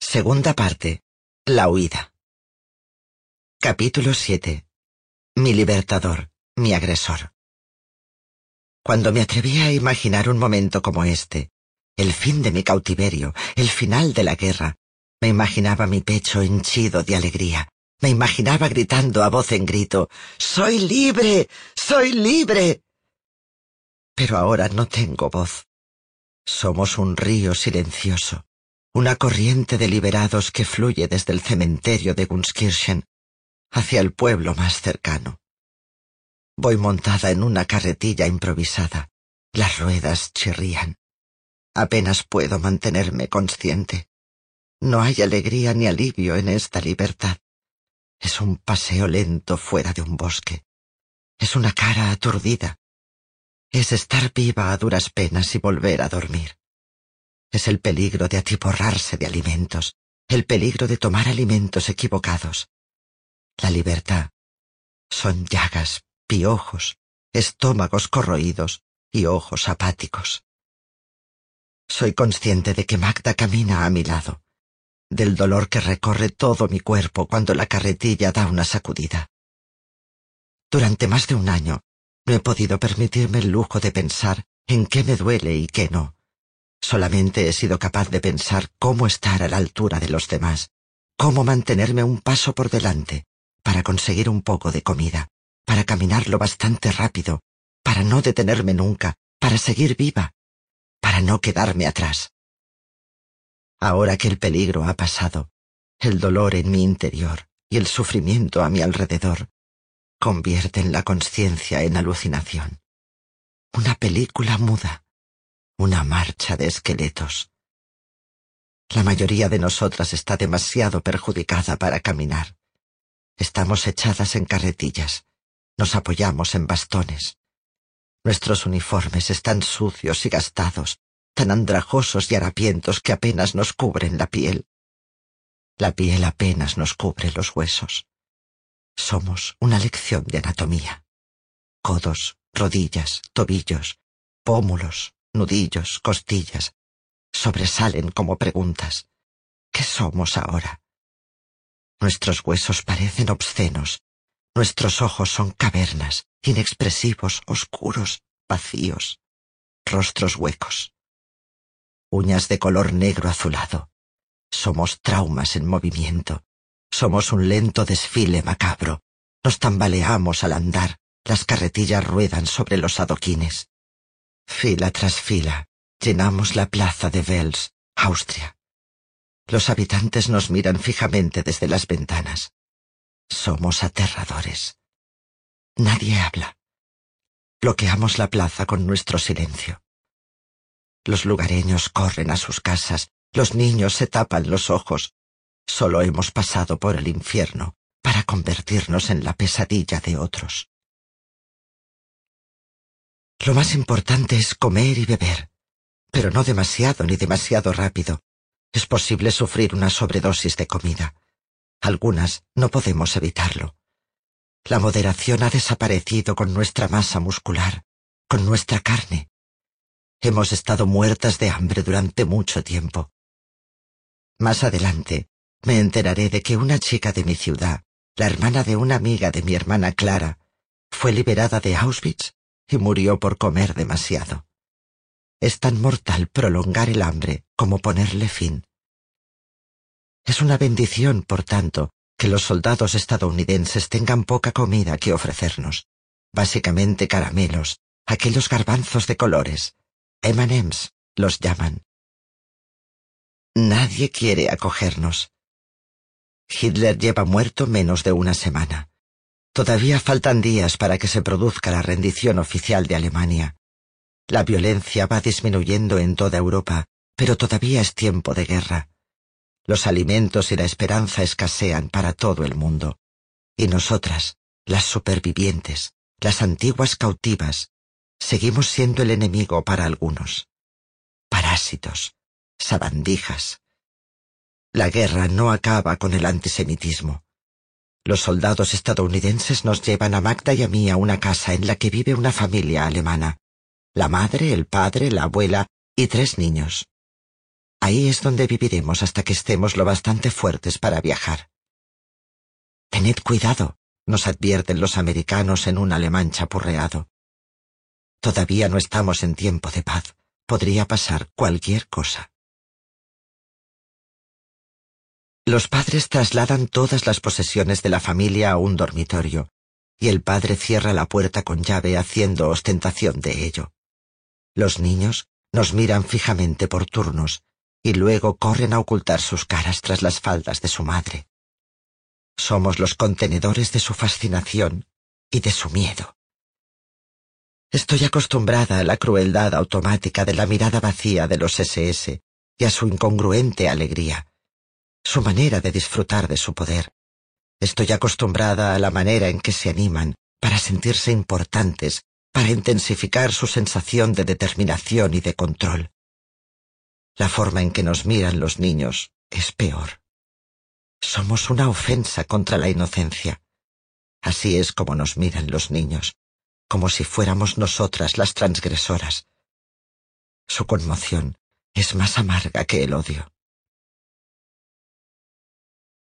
Segunda parte. La huida. Capítulo 7. Mi libertador, mi agresor. Cuando me atreví a imaginar un momento como este, el fin de mi cautiverio, el final de la guerra, me imaginaba mi pecho henchido de alegría, me imaginaba gritando a voz en grito, ¡Soy libre! ¡Soy libre! Pero ahora no tengo voz. Somos un río silencioso, una corriente de liberados que fluye desde el cementerio de Gunskirchen hacia el pueblo más cercano. Voy montada en una carretilla improvisada. Las ruedas chirrían. Apenas puedo mantenerme consciente. No hay alegría ni alivio en esta libertad. Es un paseo lento fuera de un bosque. Es una cara aturdida. Es estar viva a duras penas y volver a dormir. Es el peligro de atiporrarse de alimentos, el peligro de tomar alimentos equivocados. La libertad son llagas, piojos, estómagos corroídos y ojos apáticos. Soy consciente de que Magda camina a mi lado del dolor que recorre todo mi cuerpo cuando la carretilla da una sacudida. Durante más de un año no he podido permitirme el lujo de pensar en qué me duele y qué no. Solamente he sido capaz de pensar cómo estar a la altura de los demás, cómo mantenerme un paso por delante, para conseguir un poco de comida, para caminar lo bastante rápido, para no detenerme nunca, para seguir viva, para no quedarme atrás. Ahora que el peligro ha pasado, el dolor en mi interior y el sufrimiento a mi alrededor convierten la conciencia en alucinación. Una película muda, una marcha de esqueletos. La mayoría de nosotras está demasiado perjudicada para caminar. Estamos echadas en carretillas, nos apoyamos en bastones. Nuestros uniformes están sucios y gastados, tan andrajosos y harapientos que apenas nos cubren la piel. La piel apenas nos cubre los huesos. Somos una lección de anatomía. Codos, rodillas, tobillos, pómulos, nudillos, costillas, sobresalen como preguntas. ¿Qué somos ahora? Nuestros huesos parecen obscenos, nuestros ojos son cavernas, inexpresivos, oscuros, vacíos, rostros huecos uñas de color negro azulado. Somos traumas en movimiento. Somos un lento desfile macabro. Nos tambaleamos al andar. Las carretillas ruedan sobre los adoquines. Fila tras fila, llenamos la plaza de Wels, Austria. Los habitantes nos miran fijamente desde las ventanas. Somos aterradores. Nadie habla. Bloqueamos la plaza con nuestro silencio. Los lugareños corren a sus casas, los niños se tapan los ojos. Solo hemos pasado por el infierno para convertirnos en la pesadilla de otros. Lo más importante es comer y beber, pero no demasiado ni demasiado rápido. Es posible sufrir una sobredosis de comida. Algunas no podemos evitarlo. La moderación ha desaparecido con nuestra masa muscular, con nuestra carne. Hemos estado muertas de hambre durante mucho tiempo. Más adelante, me enteraré de que una chica de mi ciudad, la hermana de una amiga de mi hermana Clara, fue liberada de Auschwitz y murió por comer demasiado. Es tan mortal prolongar el hambre como ponerle fin. Es una bendición, por tanto, que los soldados estadounidenses tengan poca comida que ofrecernos, básicamente caramelos, aquellos garbanzos de colores, Emanems los llaman. Nadie quiere acogernos. Hitler lleva muerto menos de una semana. Todavía faltan días para que se produzca la rendición oficial de Alemania. La violencia va disminuyendo en toda Europa, pero todavía es tiempo de guerra. Los alimentos y la esperanza escasean para todo el mundo. Y nosotras, las supervivientes, las antiguas cautivas, seguimos siendo el enemigo para algunos. Parásitos, sabandijas. La guerra no acaba con el antisemitismo. Los soldados estadounidenses nos llevan a Magda y a mí a una casa en la que vive una familia alemana. La madre, el padre, la abuela y tres niños. Ahí es donde viviremos hasta que estemos lo bastante fuertes para viajar. Tened cuidado, nos advierten los americanos en un alemán chapurreado. Todavía no estamos en tiempo de paz. Podría pasar cualquier cosa. Los padres trasladan todas las posesiones de la familia a un dormitorio, y el padre cierra la puerta con llave haciendo ostentación de ello. Los niños nos miran fijamente por turnos, y luego corren a ocultar sus caras tras las faldas de su madre. Somos los contenedores de su fascinación y de su miedo. Estoy acostumbrada a la crueldad automática de la mirada vacía de los SS y a su incongruente alegría, su manera de disfrutar de su poder. Estoy acostumbrada a la manera en que se animan para sentirse importantes, para intensificar su sensación de determinación y de control. La forma en que nos miran los niños es peor. Somos una ofensa contra la inocencia. Así es como nos miran los niños, como si fuéramos nosotras las transgresoras. Su conmoción es más amarga que el odio.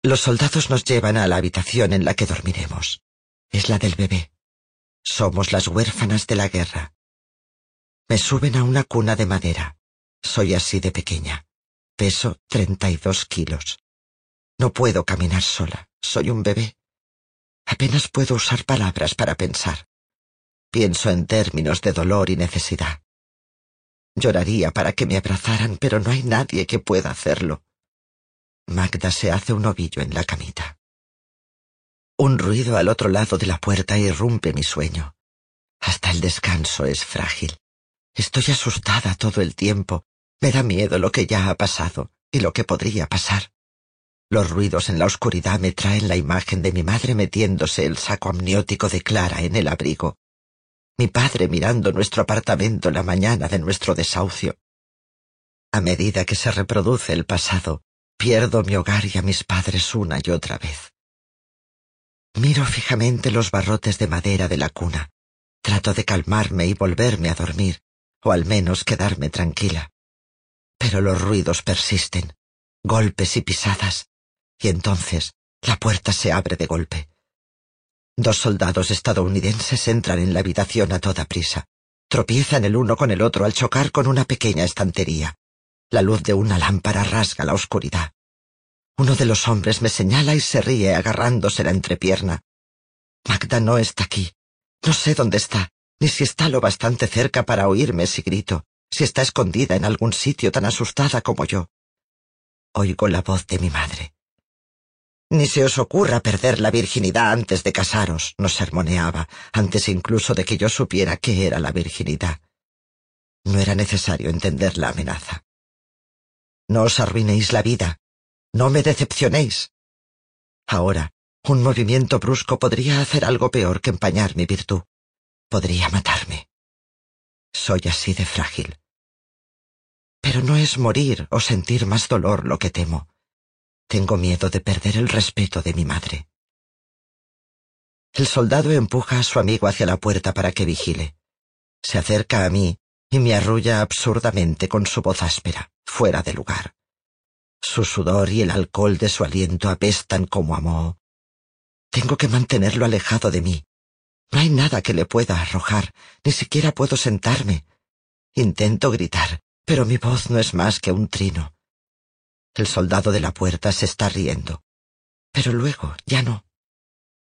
Los soldados nos llevan a la habitación en la que dormiremos. Es la del bebé. Somos las huérfanas de la guerra. Me suben a una cuna de madera. Soy así de pequeña. Peso treinta y dos kilos. No puedo caminar sola. Soy un bebé. Apenas puedo usar palabras para pensar. Pienso en términos de dolor y necesidad. Lloraría para que me abrazaran, pero no hay nadie que pueda hacerlo. Magda se hace un ovillo en la camita. Un ruido al otro lado de la puerta irrumpe mi sueño. Hasta el descanso es frágil. Estoy asustada todo el tiempo. Me da miedo lo que ya ha pasado y lo que podría pasar. Los ruidos en la oscuridad me traen la imagen de mi madre metiéndose el saco amniótico de Clara en el abrigo. Mi padre mirando nuestro apartamento la mañana de nuestro desahucio. A medida que se reproduce el pasado, pierdo mi hogar y a mis padres una y otra vez. Miro fijamente los barrotes de madera de la cuna. Trato de calmarme y volverme a dormir, o al menos quedarme tranquila. Pero los ruidos persisten, golpes y pisadas, y entonces la puerta se abre de golpe. Dos soldados estadounidenses entran en la habitación a toda prisa. Tropiezan el uno con el otro al chocar con una pequeña estantería. La luz de una lámpara rasga la oscuridad. Uno de los hombres me señala y se ríe agarrándose la entrepierna. Magda no está aquí. No sé dónde está, ni si está lo bastante cerca para oírme si grito, si está escondida en algún sitio tan asustada como yo. Oigo la voz de mi madre. Ni se os ocurra perder la virginidad antes de casaros, nos sermoneaba, antes incluso de que yo supiera qué era la virginidad. No era necesario entender la amenaza. No os arruinéis la vida. No me decepcionéis. Ahora, un movimiento brusco podría hacer algo peor que empañar mi virtud. Podría matarme. Soy así de frágil. Pero no es morir o sentir más dolor lo que temo tengo miedo de perder el respeto de mi madre. El soldado empuja a su amigo hacia la puerta para que vigile. Se acerca a mí y me arrulla absurdamente con su voz áspera, fuera de lugar. Su sudor y el alcohol de su aliento apestan como a. Tengo que mantenerlo alejado de mí. No hay nada que le pueda arrojar, ni siquiera puedo sentarme. Intento gritar, pero mi voz no es más que un trino. El soldado de la puerta se está riendo. Pero luego ya no.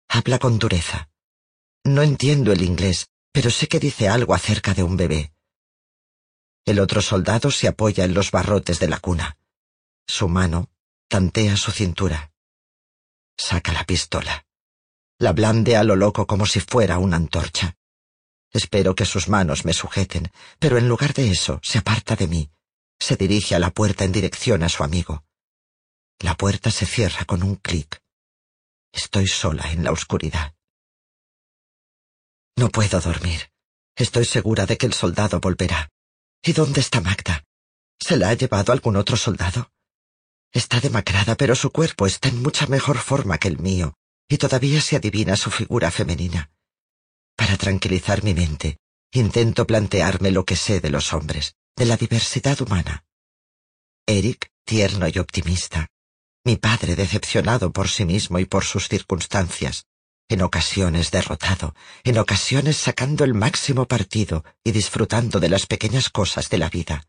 Habla con dureza. No entiendo el inglés, pero sé que dice algo acerca de un bebé. El otro soldado se apoya en los barrotes de la cuna. Su mano tantea su cintura. Saca la pistola. La blande a lo loco como si fuera una antorcha. Espero que sus manos me sujeten, pero en lugar de eso se aparta de mí Se dirige a la puerta en dirección a su amigo. La puerta se cierra con un clic. Estoy sola en la oscuridad. No puedo dormir. Estoy segura de que el soldado volverá. ¿Y dónde está Magda? ¿Se la ha llevado algún otro soldado? Está demacrada, pero su cuerpo está en mucha mejor forma que el mío, y todavía se adivina su figura femenina. Para tranquilizar mi mente, intento plantearme lo que sé de los hombres, de la diversidad humana. Eric, tierno y optimista. Mi padre decepcionado por sí mismo y por sus circunstancias, en ocasiones derrotado, en ocasiones sacando el máximo partido y disfrutando de las pequeñas cosas de la vida.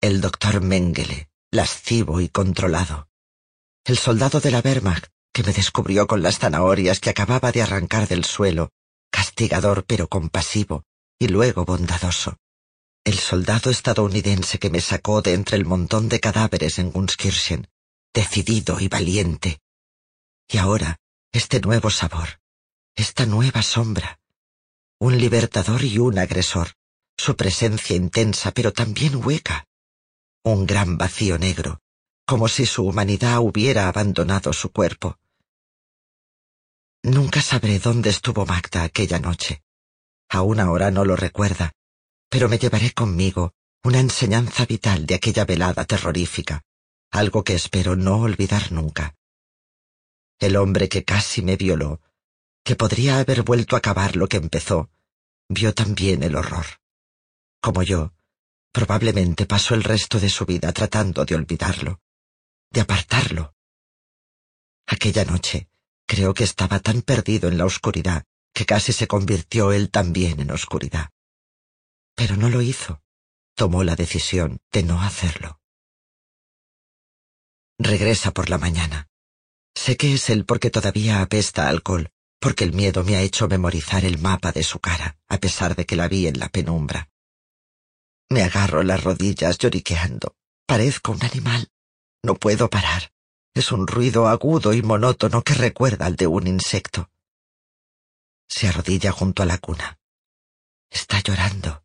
El doctor Mengele, lascivo y controlado. El soldado de la Wehrmacht, que me descubrió con las zanahorias que acababa de arrancar del suelo, castigador pero compasivo, y luego bondadoso. El soldado estadounidense que me sacó de entre el montón de cadáveres en Gunskirchen, decidido y valiente. Y ahora, este nuevo sabor, esta nueva sombra, un libertador y un agresor, su presencia intensa pero también hueca, un gran vacío negro, como si su humanidad hubiera abandonado su cuerpo. Nunca sabré dónde estuvo Magda aquella noche. Aún ahora no lo recuerda, pero me llevaré conmigo una enseñanza vital de aquella velada terrorífica, algo que espero no olvidar nunca. El hombre que casi me violó, que podría haber vuelto a acabar lo que empezó, vio también el horror. Como yo, probablemente pasó el resto de su vida tratando de olvidarlo, de apartarlo. Aquella noche, Creo que estaba tan perdido en la oscuridad que casi se convirtió él también en oscuridad. Pero no lo hizo. Tomó la decisión de no hacerlo. Regresa por la mañana. Sé que es él porque todavía apesta alcohol, porque el miedo me ha hecho memorizar el mapa de su cara, a pesar de que la vi en la penumbra. Me agarro las rodillas lloriqueando. Parezco un animal. No puedo parar. Es un ruido agudo y monótono que recuerda al de un insecto. Se arrodilla junto a la cuna. Está llorando.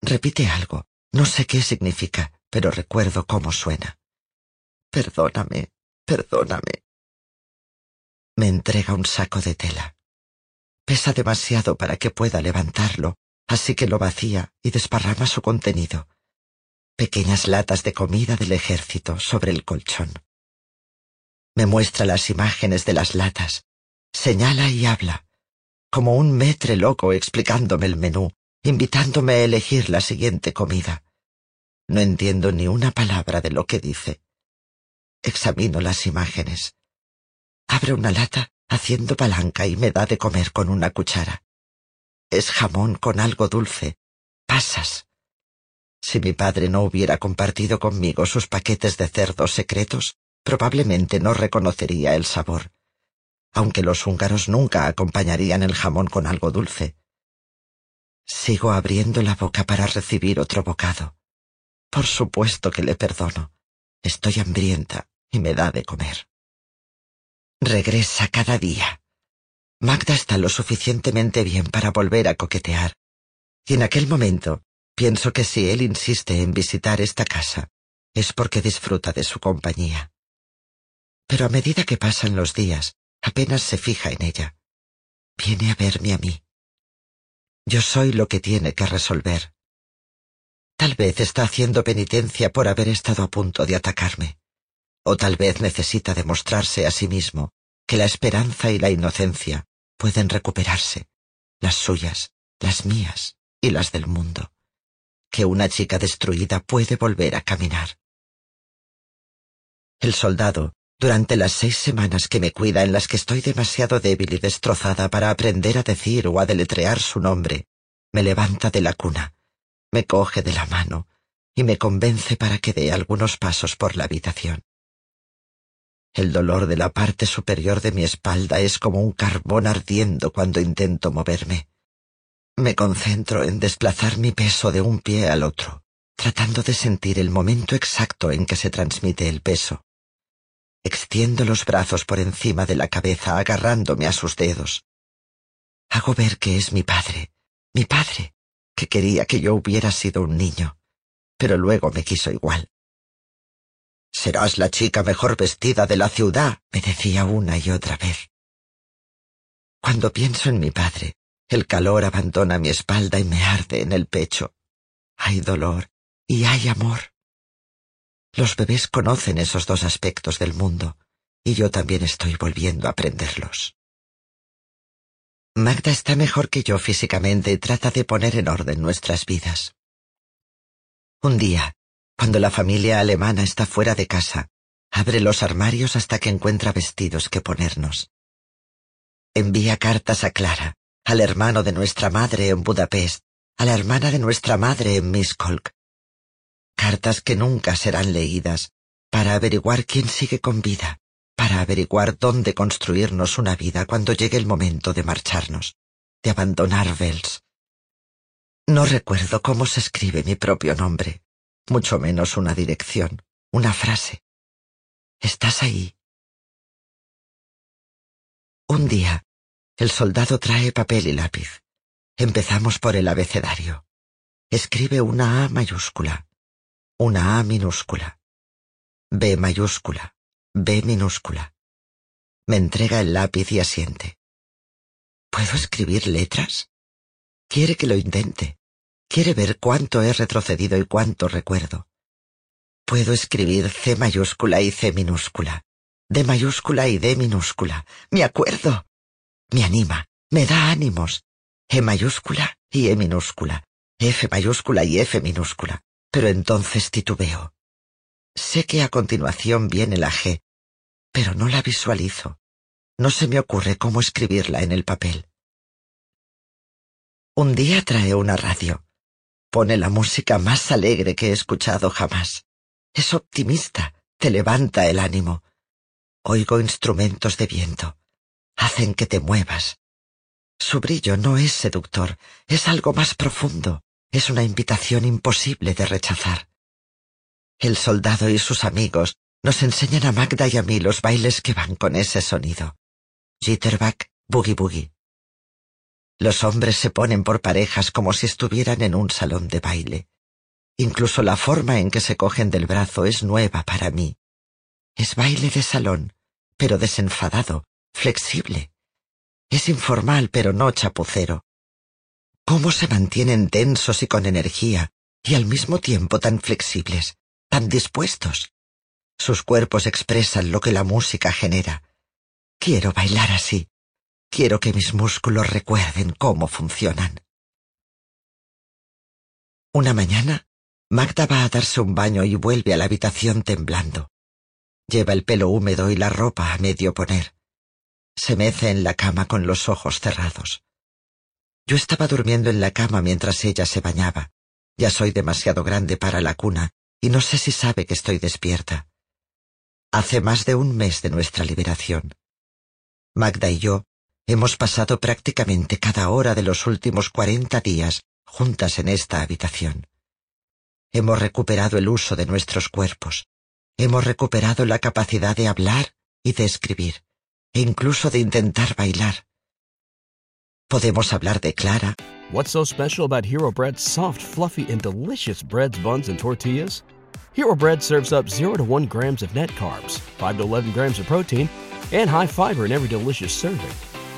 Repite algo. No sé qué significa, pero recuerdo cómo suena. Perdóname, perdóname. Me entrega un saco de tela. Pesa demasiado para que pueda levantarlo, así que lo vacía y desparrama su contenido. Pequeñas latas de comida del ejército sobre el colchón. Me muestra las imágenes de las latas, señala y habla, como un metre loco explicándome el menú, invitándome a elegir la siguiente comida. No entiendo ni una palabra de lo que dice. Examino las imágenes. Abre una lata haciendo palanca y me da de comer con una cuchara. Es jamón con algo dulce, pasas. Si mi padre no hubiera compartido conmigo sus paquetes de cerdos secretos, probablemente no reconocería el sabor, aunque los húngaros nunca acompañarían el jamón con algo dulce. Sigo abriendo la boca para recibir otro bocado. Por supuesto que le perdono. Estoy hambrienta y me da de comer. Regresa cada día. Magda está lo suficientemente bien para volver a coquetear. Y en aquel momento pienso que si él insiste en visitar esta casa, es porque disfruta de su compañía pero a medida que pasan los días, apenas se fija en ella. Viene a verme a mí. Yo soy lo que tiene que resolver. Tal vez está haciendo penitencia por haber estado a punto de atacarme, o tal vez necesita demostrarse a sí mismo que la esperanza y la inocencia pueden recuperarse, las suyas, las mías y las del mundo, que una chica destruida puede volver a caminar. El soldado, durante las seis semanas que me cuida en las que estoy demasiado débil y destrozada para aprender a decir o a deletrear su nombre, me levanta de la cuna, me coge de la mano y me convence para que dé algunos pasos por la habitación. El dolor de la parte superior de mi espalda es como un carbón ardiendo cuando intento moverme. Me concentro en desplazar mi peso de un pie al otro, tratando de sentir el momento exacto en que se transmite el peso. Extiendo los brazos por encima de la cabeza agarrándome a sus dedos. Hago ver que es mi padre, mi padre, que quería que yo hubiera sido un niño, pero luego me quiso igual. Serás la chica mejor vestida de la ciudad, me decía una y otra vez. Cuando pienso en mi padre, el calor abandona mi espalda y me arde en el pecho. Hay dolor y hay amor. Los bebés conocen esos dos aspectos del mundo, y yo también estoy volviendo a aprenderlos. Magda está mejor que yo físicamente y trata de poner en orden nuestras vidas. Un día, cuando la familia alemana está fuera de casa, abre los armarios hasta que encuentra vestidos que ponernos. Envía cartas a Clara, al hermano de nuestra madre en Budapest, a la hermana de nuestra madre en Miskolc. Cartas que nunca serán leídas, para averiguar quién sigue con vida, para averiguar dónde construirnos una vida cuando llegue el momento de marcharnos, de abandonar Vels. No recuerdo cómo se escribe mi propio nombre, mucho menos una dirección, una frase. Estás ahí. Un día, el soldado trae papel y lápiz. Empezamos por el abecedario. Escribe una A mayúscula, una A minúscula, B mayúscula, B minúscula. Me entrega el lápiz y asiente. ¿Puedo escribir letras? Quiere que lo intente. Quiere ver cuánto he retrocedido y cuánto recuerdo. Puedo escribir C mayúscula y C minúscula, D mayúscula y D minúscula. Me acuerdo. Me anima, me da ánimos. E mayúscula y E minúscula, F mayúscula y F minúscula. Pero entonces titubeo. Sé que a continuación viene la G, pero no la visualizo. No se me ocurre cómo escribirla en el papel. Un día trae una radio. Pone la música más alegre que he escuchado jamás. Es optimista, te levanta el ánimo. Oigo instrumentos de viento. Hacen que te muevas. Su brillo no es seductor, es algo más profundo, es una invitación imposible de rechazar. El soldado y sus amigos nos enseñan a Magda y a mí los bailes que van con ese sonido. Jitterbug, boogie boogie. Los hombres se ponen por parejas como si estuvieran en un salón de baile. Incluso la forma en que se cogen del brazo es nueva para mí. Es baile de salón, pero desenfadado, flexible. Es informal, pero no chapucero. ¿Cómo se mantienen tensos y con energía, y al mismo tiempo tan flexibles? tan dispuestos. Sus cuerpos expresan lo que la música genera. Quiero bailar así. Quiero que mis músculos recuerden cómo funcionan. Una mañana, Magda va a darse un baño y vuelve a la habitación temblando. Lleva el pelo húmedo y la ropa a medio poner. Se mece en la cama con los ojos cerrados. Yo estaba durmiendo en la cama mientras ella se bañaba. Ya soy demasiado grande para la cuna y no sé si sabe que estoy despierta. Hace más de un mes de nuestra liberación. Magda y yo hemos pasado prácticamente cada hora de los últimos cuarenta días juntas en esta habitación. Hemos recuperado el uso de nuestros cuerpos. Hemos recuperado la capacidad de hablar y de escribir, e incluso de intentar bailar. Podemos hablar de Clara. What's so special about Hero Bread's soft, fluffy, and delicious breads, buns, and tortillas? Hero Bread serves up 0 to 1 grams of net carbs, 5 to 11 grams of protein, and high fiber in every delicious serving.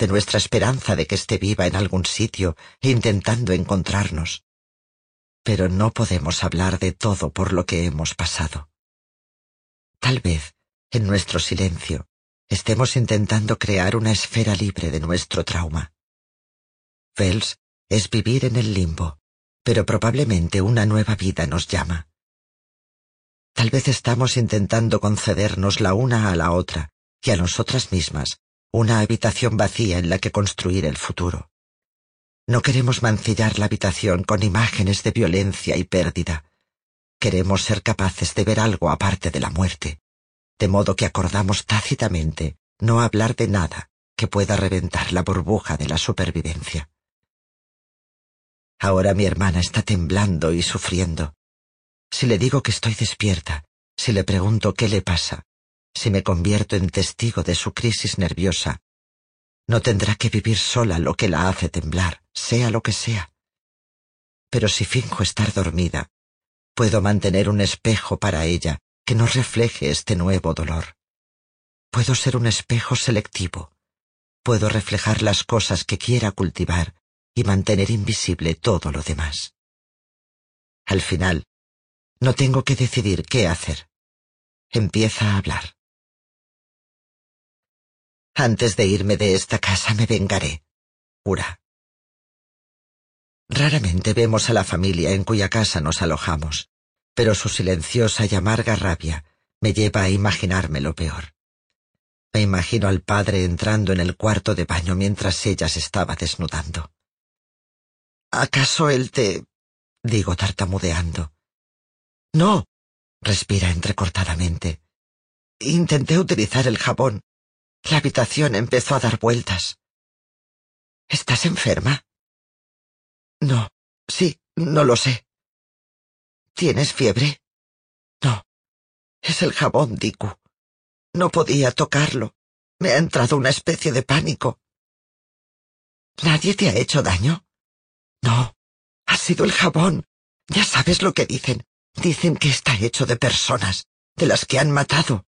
de nuestra esperanza de que esté viva en algún sitio intentando encontrarnos. Pero no podemos hablar de todo por lo que hemos pasado. Tal vez, en nuestro silencio, estemos intentando crear una esfera libre de nuestro trauma. Vels es vivir en el limbo, pero probablemente una nueva vida nos llama. Tal vez estamos intentando concedernos la una a la otra y a nosotras mismas una habitación vacía en la que construir el futuro. No queremos mancillar la habitación con imágenes de violencia y pérdida. Queremos ser capaces de ver algo aparte de la muerte, de modo que acordamos tácitamente no hablar de nada que pueda reventar la burbuja de la supervivencia. Ahora mi hermana está temblando y sufriendo. Si le digo que estoy despierta, si le pregunto qué le pasa, si me convierto en testigo de su crisis nerviosa, no tendrá que vivir sola lo que la hace temblar, sea lo que sea. Pero si finjo estar dormida, puedo mantener un espejo para ella que no refleje este nuevo dolor. Puedo ser un espejo selectivo. Puedo reflejar las cosas que quiera cultivar y mantener invisible todo lo demás. Al final, no tengo que decidir qué hacer. Empieza a hablar. Antes de irme de esta casa me vengaré, jura. Raramente vemos a la familia en cuya casa nos alojamos, pero su silenciosa y amarga rabia me lleva a imaginarme lo peor. Me imagino al padre entrando en el cuarto de baño mientras ella se estaba desnudando. ¿Acaso él te... digo tartamudeando. No, respira entrecortadamente. Intenté utilizar el jabón, la habitación empezó a dar vueltas. ¿Estás enferma? No, sí, no lo sé. ¿Tienes fiebre? No. Es el jabón, Diku. No podía tocarlo. Me ha entrado una especie de pánico. ¿Nadie te ha hecho daño? No. Ha sido el jabón. Ya sabes lo que dicen. Dicen que está hecho de personas, de las que han matado.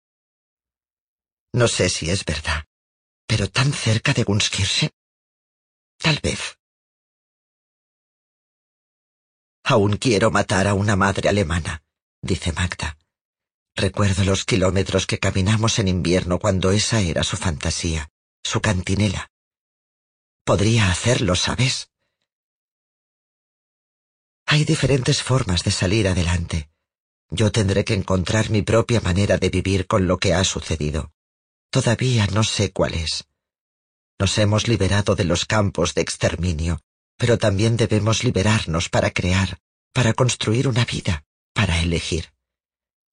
No sé si es verdad, pero tan cerca de Gunskirchen. Tal vez. Aún quiero matar a una madre alemana, dice Magda. Recuerdo los kilómetros que caminamos en invierno cuando esa era su fantasía, su cantinela. Podría hacerlo, ¿sabes? Hay diferentes formas de salir adelante. Yo tendré que encontrar mi propia manera de vivir con lo que ha sucedido. Todavía no sé cuál es. Nos hemos liberado de los campos de exterminio, pero también debemos liberarnos para crear, para construir una vida, para elegir.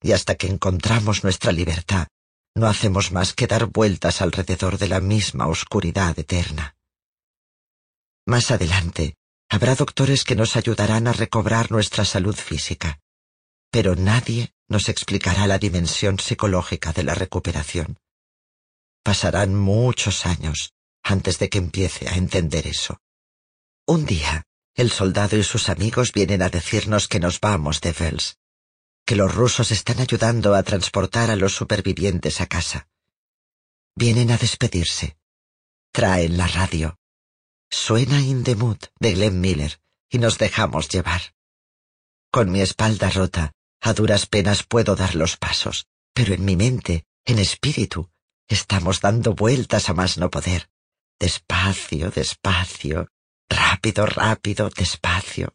Y hasta que encontramos nuestra libertad, no hacemos más que dar vueltas alrededor de la misma oscuridad eterna. Más adelante, habrá doctores que nos ayudarán a recobrar nuestra salud física, pero nadie nos explicará la dimensión psicológica de la recuperación. Pasarán muchos años antes de que empiece a entender eso. Un día, el soldado y sus amigos vienen a decirnos que nos vamos de Vels, que los rusos están ayudando a transportar a los supervivientes a casa. Vienen a despedirse. Traen la radio. Suena In the Mood de Glenn Miller y nos dejamos llevar. Con mi espalda rota, a duras penas puedo dar los pasos, pero en mi mente, en espíritu, Estamos dando vueltas a más no poder. Despacio, despacio, rápido, rápido, despacio.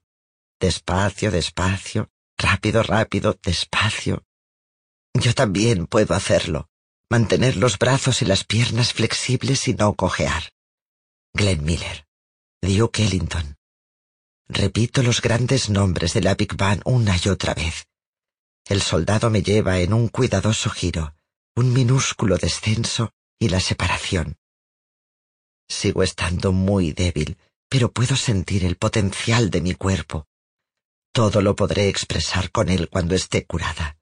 Despacio, despacio, rápido, rápido, despacio. Yo también puedo hacerlo. Mantener los brazos y las piernas flexibles y no cojear. Glenn Miller. Duke Ellington. Repito los grandes nombres de la Big Bang una y otra vez. El soldado me lleva en un cuidadoso giro un minúsculo descenso y la separación. Sigo estando muy débil, pero puedo sentir el potencial de mi cuerpo. Todo lo podré expresar con él cuando esté curada.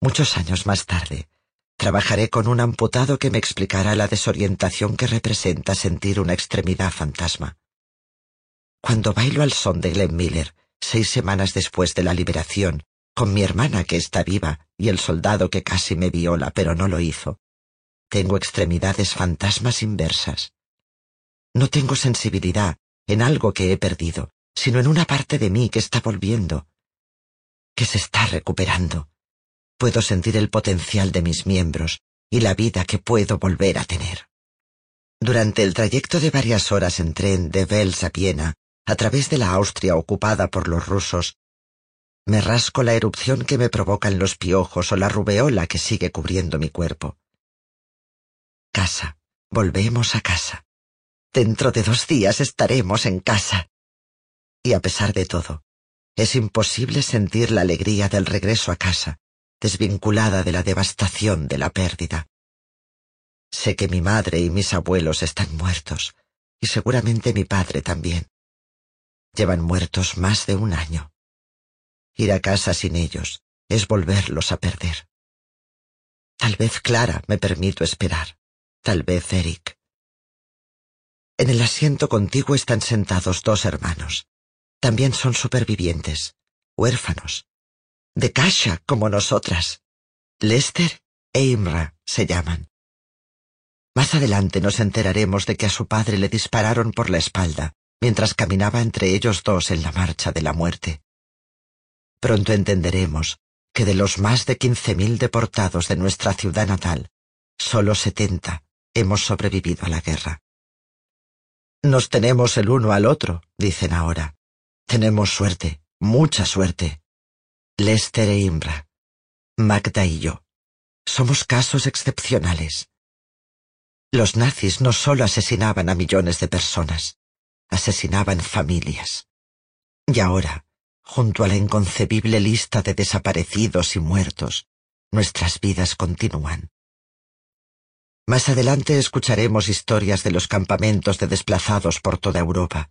Muchos años más tarde, trabajaré con un amputado que me explicará la desorientación que representa sentir una extremidad fantasma. Cuando bailo al son de Glenn Miller, seis semanas después de la liberación, con mi hermana que está viva y el soldado que casi me viola pero no lo hizo. Tengo extremidades fantasmas inversas. No tengo sensibilidad en algo que he perdido, sino en una parte de mí que está volviendo, que se está recuperando. Puedo sentir el potencial de mis miembros y la vida que puedo volver a tener. Durante el trayecto de varias horas en tren de Vels a Viena, a través de la Austria ocupada por los rusos, me rasco la erupción que me provocan los piojos o la rubeola que sigue cubriendo mi cuerpo. Casa, volvemos a casa. Dentro de dos días estaremos en casa. Y a pesar de todo, es imposible sentir la alegría del regreso a casa, desvinculada de la devastación de la pérdida. Sé que mi madre y mis abuelos están muertos, y seguramente mi padre también. Llevan muertos más de un año. Ir a casa sin ellos es volverlos a perder. Tal vez Clara me permito esperar. Tal vez Eric. En el asiento contiguo están sentados dos hermanos. También son supervivientes, huérfanos. De Kasha como nosotras. Lester e Imra se llaman. Más adelante nos enteraremos de que a su padre le dispararon por la espalda mientras caminaba entre ellos dos en la marcha de la muerte. Pronto entenderemos que de los más de quince mil deportados de nuestra ciudad natal, solo setenta hemos sobrevivido a la guerra. Nos tenemos el uno al otro, dicen ahora. Tenemos suerte, mucha suerte. Lester e Imbra, Magda y yo. Somos casos excepcionales. Los nazis no solo asesinaban a millones de personas, asesinaban familias. Y ahora, junto a la inconcebible lista de desaparecidos y muertos, nuestras vidas continúan. Más adelante escucharemos historias de los campamentos de desplazados por toda Europa,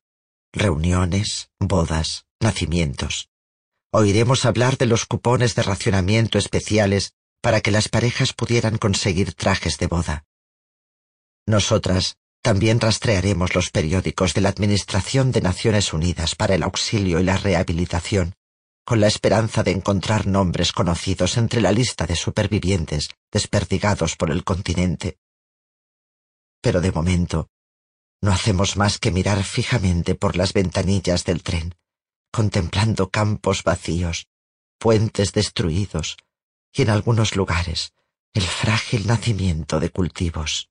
reuniones, bodas, nacimientos. Oiremos hablar de los cupones de racionamiento especiales para que las parejas pudieran conseguir trajes de boda. Nosotras también rastrearemos los periódicos de la Administración de Naciones Unidas para el Auxilio y la Rehabilitación, con la esperanza de encontrar nombres conocidos entre la lista de supervivientes desperdigados por el continente. Pero de momento, no hacemos más que mirar fijamente por las ventanillas del tren, contemplando campos vacíos, puentes destruidos y en algunos lugares el frágil nacimiento de cultivos.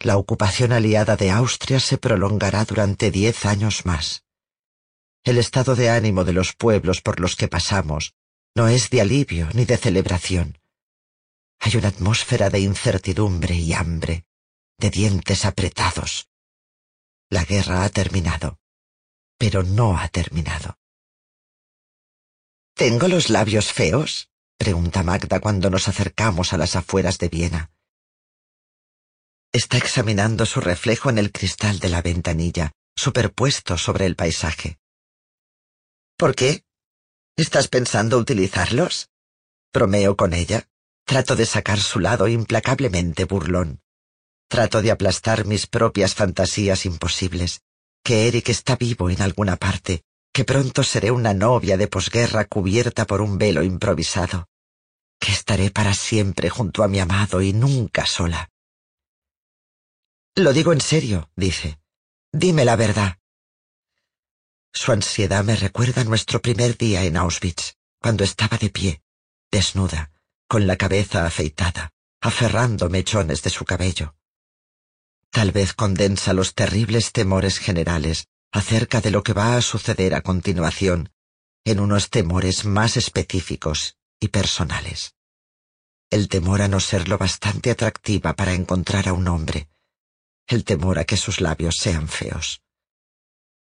La ocupación aliada de Austria se prolongará durante diez años más. El estado de ánimo de los pueblos por los que pasamos no es de alivio ni de celebración. Hay una atmósfera de incertidumbre y hambre, de dientes apretados. La guerra ha terminado, pero no ha terminado. ¿Tengo los labios feos? pregunta Magda cuando nos acercamos a las afueras de Viena. Está examinando su reflejo en el cristal de la ventanilla, superpuesto sobre el paisaje. ¿Por qué? ¿Estás pensando utilizarlos? Bromeo con ella. Trato de sacar su lado implacablemente burlón. Trato de aplastar mis propias fantasías imposibles. Que Eric está vivo en alguna parte, que pronto seré una novia de posguerra cubierta por un velo improvisado. Que estaré para siempre junto a mi amado y nunca sola. Lo digo en serio, dice. Dime la verdad. Su ansiedad me recuerda nuestro primer día en Auschwitz, cuando estaba de pie, desnuda, con la cabeza afeitada, aferrando mechones de su cabello. Tal vez condensa los terribles temores generales acerca de lo que va a suceder a continuación en unos temores más específicos y personales. El temor a no ser lo bastante atractiva para encontrar a un hombre, el temor a que sus labios sean feos.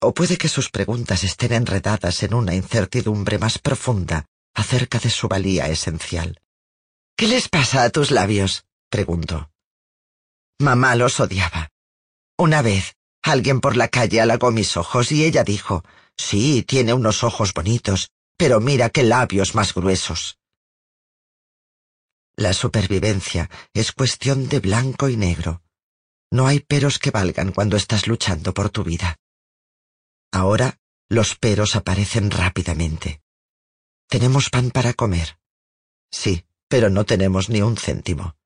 O puede que sus preguntas estén enredadas en una incertidumbre más profunda acerca de su valía esencial. ¿Qué les pasa a tus labios? preguntó. Mamá los odiaba. Una vez, alguien por la calle halagó mis ojos y ella dijo, sí, tiene unos ojos bonitos, pero mira qué labios más gruesos. La supervivencia es cuestión de blanco y negro. No hay peros que valgan cuando estás luchando por tu vida. Ahora los peros aparecen rápidamente. Tenemos pan para comer. Sí, pero no tenemos ni un céntimo.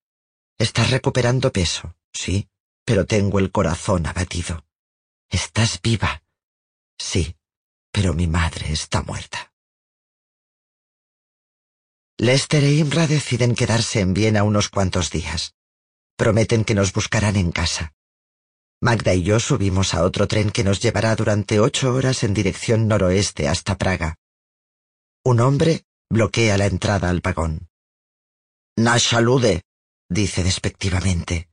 Estás recuperando peso, sí, pero tengo el corazón abatido. Estás viva. Sí, pero mi madre está muerta. Lester e Imra deciden quedarse en Viena unos cuantos días. Prometen que nos buscarán en casa. Magda y yo subimos a otro tren que nos llevará durante ocho horas en dirección noroeste hasta Praga. Un hombre bloquea la entrada al vagón. Nashalude, dice despectivamente.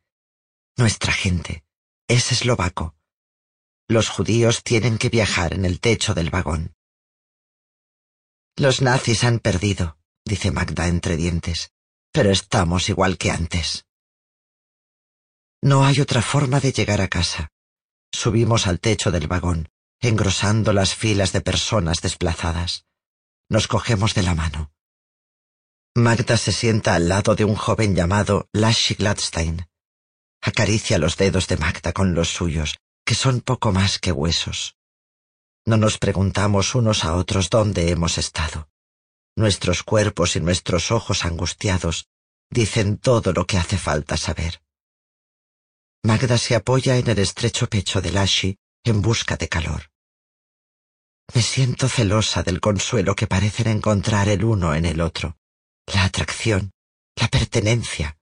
Nuestra gente. Es eslovaco. Los judíos tienen que viajar en el techo del vagón. Los nazis han perdido, dice Magda entre dientes, pero estamos igual que antes. No hay otra forma de llegar a casa. Subimos al techo del vagón, engrosando las filas de personas desplazadas. Nos cogemos de la mano. Magda se sienta al lado de un joven llamado Lashy Gladstein. Acaricia los dedos de Magda con los suyos, que son poco más que huesos. No nos preguntamos unos a otros dónde hemos estado. Nuestros cuerpos y nuestros ojos angustiados dicen todo lo que hace falta saber. Magda se apoya en el estrecho pecho de Lashi en busca de calor. Me siento celosa del consuelo que parecen encontrar el uno en el otro, la atracción, la pertenencia.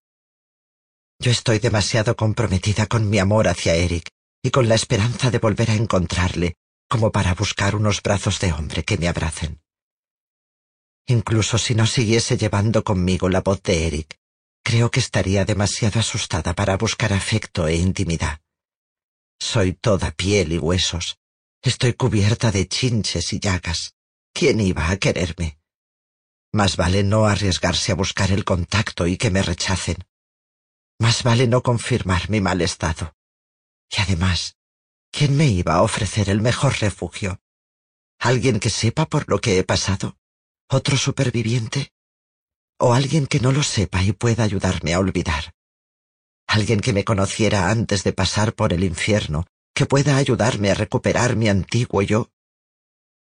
Yo estoy demasiado comprometida con mi amor hacia Eric y con la esperanza de volver a encontrarle como para buscar unos brazos de hombre que me abracen. Incluso si no siguiese llevando conmigo la voz de Eric, Creo que estaría demasiado asustada para buscar afecto e intimidad. Soy toda piel y huesos. Estoy cubierta de chinches y llagas. ¿Quién iba a quererme? Más vale no arriesgarse a buscar el contacto y que me rechacen. Más vale no confirmar mi mal estado. Y además, ¿quién me iba a ofrecer el mejor refugio? ¿Alguien que sepa por lo que he pasado? ¿Otro superviviente? O alguien que no lo sepa y pueda ayudarme a olvidar. Alguien que me conociera antes de pasar por el infierno, que pueda ayudarme a recuperar mi antiguo yo.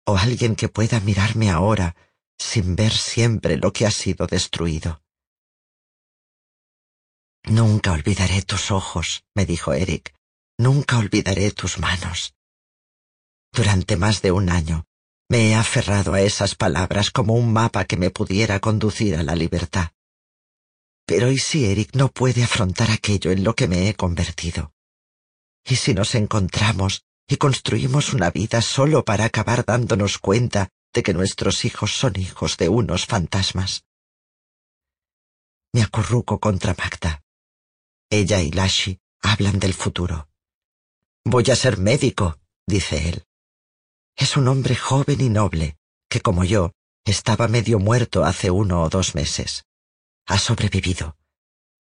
O alguien que pueda mirarme ahora sin ver siempre lo que ha sido destruido. Nunca olvidaré tus ojos, me dijo Eric. Nunca olvidaré tus manos. Durante más de un año me he aferrado a esas palabras como un mapa que me pudiera conducir a la libertad. Pero ¿y si Eric no puede afrontar aquello en lo que me he convertido? ¿Y si nos encontramos y construimos una vida solo para acabar dándonos cuenta de que nuestros hijos son hijos de unos fantasmas? Me acurruco contra Magda. Ella y Lashi hablan del futuro. Voy a ser médico, dice él. Es un hombre joven y noble, que como yo, estaba medio muerto hace uno o dos meses. Ha sobrevivido.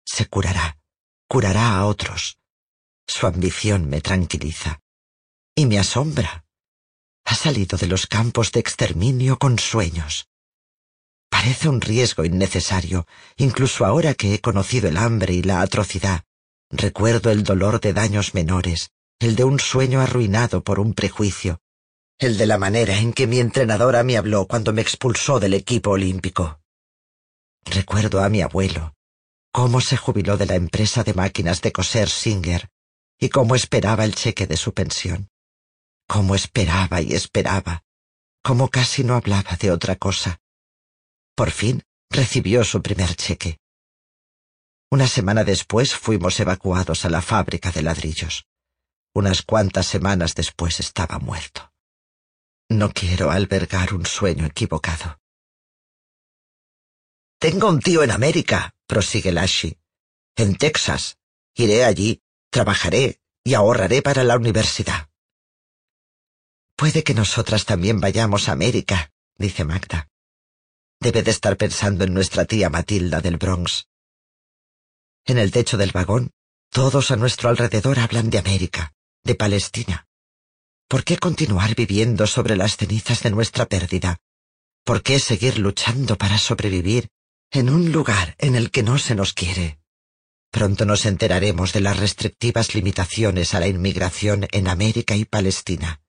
Se curará. Curará a otros. Su ambición me tranquiliza. Y me asombra. Ha salido de los campos de exterminio con sueños. Parece un riesgo innecesario, incluso ahora que he conocido el hambre y la atrocidad. Recuerdo el dolor de daños menores, el de un sueño arruinado por un prejuicio, el de la manera en que mi entrenadora me habló cuando me expulsó del equipo olímpico. Recuerdo a mi abuelo, cómo se jubiló de la empresa de máquinas de coser Singer y cómo esperaba el cheque de su pensión. Cómo esperaba y esperaba, cómo casi no hablaba de otra cosa. Por fin recibió su primer cheque. Una semana después fuimos evacuados a la fábrica de ladrillos. Unas cuantas semanas después estaba muerto. No quiero albergar un sueño equivocado. Tengo un tío en América, prosigue Lashi. En Texas. Iré allí, trabajaré y ahorraré para la universidad. Puede que nosotras también vayamos a América, dice Magda. Debe de estar pensando en nuestra tía Matilda del Bronx. En el techo del vagón, todos a nuestro alrededor hablan de América, de Palestina. ¿Por qué continuar viviendo sobre las cenizas de nuestra pérdida? ¿Por qué seguir luchando para sobrevivir en un lugar en el que no se nos quiere? Pronto nos enteraremos de las restrictivas limitaciones a la inmigración en América y Palestina.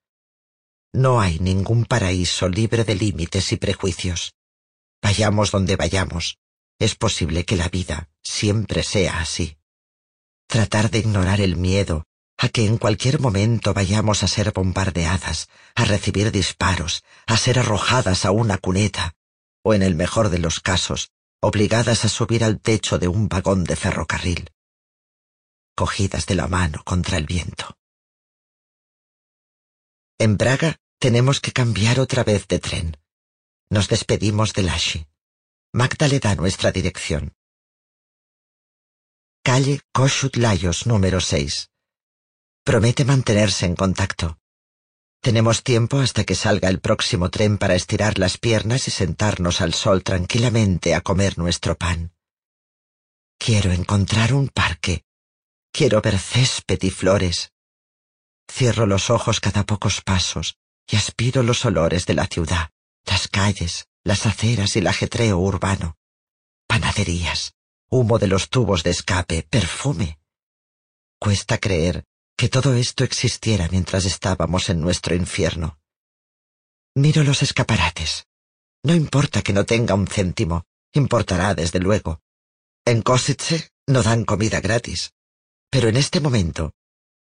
No hay ningún paraíso libre de límites y prejuicios. Vayamos donde vayamos, es posible que la vida siempre sea así. Tratar de ignorar el miedo a que en cualquier momento vayamos a ser bombardeadas, a recibir disparos, a ser arrojadas a una cuneta, o en el mejor de los casos, obligadas a subir al techo de un vagón de ferrocarril, cogidas de la mano contra el viento. En Braga tenemos que cambiar otra vez de tren. Nos despedimos de Lashi. Magda le da nuestra dirección. Calle Lajos número 6. Promete mantenerse en contacto. Tenemos tiempo hasta que salga el próximo tren para estirar las piernas y sentarnos al sol tranquilamente a comer nuestro pan. Quiero encontrar un parque. Quiero ver césped y flores. Cierro los ojos cada pocos pasos y aspiro los olores de la ciudad, las calles, las aceras y el ajetreo urbano. Panaderías, humo de los tubos de escape, perfume. Cuesta creer que todo esto existiera mientras estábamos en nuestro infierno. Miro los escaparates. No importa que no tenga un céntimo, importará desde luego. En Kosice no dan comida gratis. Pero en este momento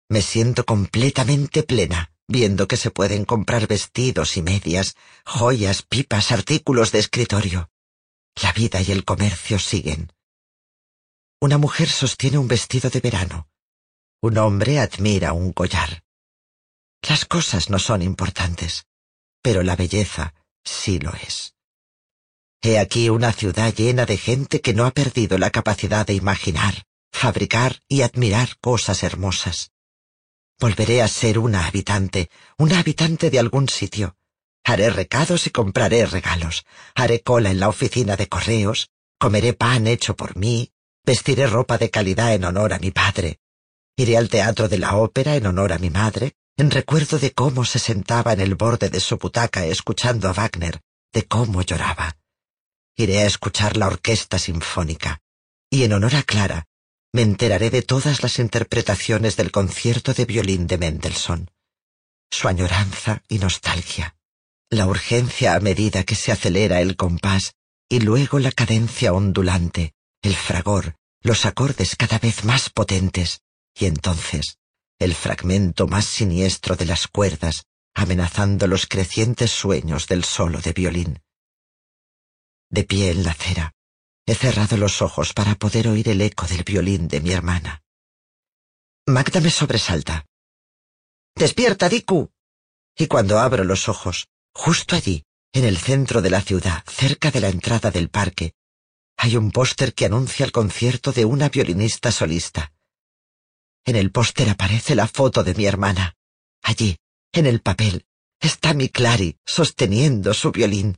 me siento completamente plena, viendo que se pueden comprar vestidos y medias, joyas, pipas, artículos de escritorio. La vida y el comercio siguen. Una mujer sostiene un vestido de verano. Un hombre admira un collar. Las cosas no son importantes, pero la belleza sí lo es. He aquí una ciudad llena de gente que no ha perdido la capacidad de imaginar, fabricar y admirar cosas hermosas. Volveré a ser una habitante, una habitante de algún sitio. Haré recados y compraré regalos. Haré cola en la oficina de correos. Comeré pan hecho por mí. Vestiré ropa de calidad en honor a mi padre. Iré al teatro de la ópera en honor a mi madre, en recuerdo de cómo se sentaba en el borde de su butaca escuchando a Wagner, de cómo lloraba. Iré a escuchar la orquesta sinfónica, y en honor a Clara, me enteraré de todas las interpretaciones del concierto de violín de Mendelssohn. Su añoranza y nostalgia, la urgencia a medida que se acelera el compás, y luego la cadencia ondulante, el fragor, los acordes cada vez más potentes, y entonces el fragmento más siniestro de las cuerdas amenazando los crecientes sueños del solo de violín. De pie en la acera, he cerrado los ojos para poder oír el eco del violín de mi hermana. Magda me sobresalta. Despierta, Diku. Y cuando abro los ojos, justo allí, en el centro de la ciudad, cerca de la entrada del parque, hay un póster que anuncia el concierto de una violinista solista. En el póster aparece la foto de mi hermana. Allí, en el papel, está mi Clary sosteniendo su violín.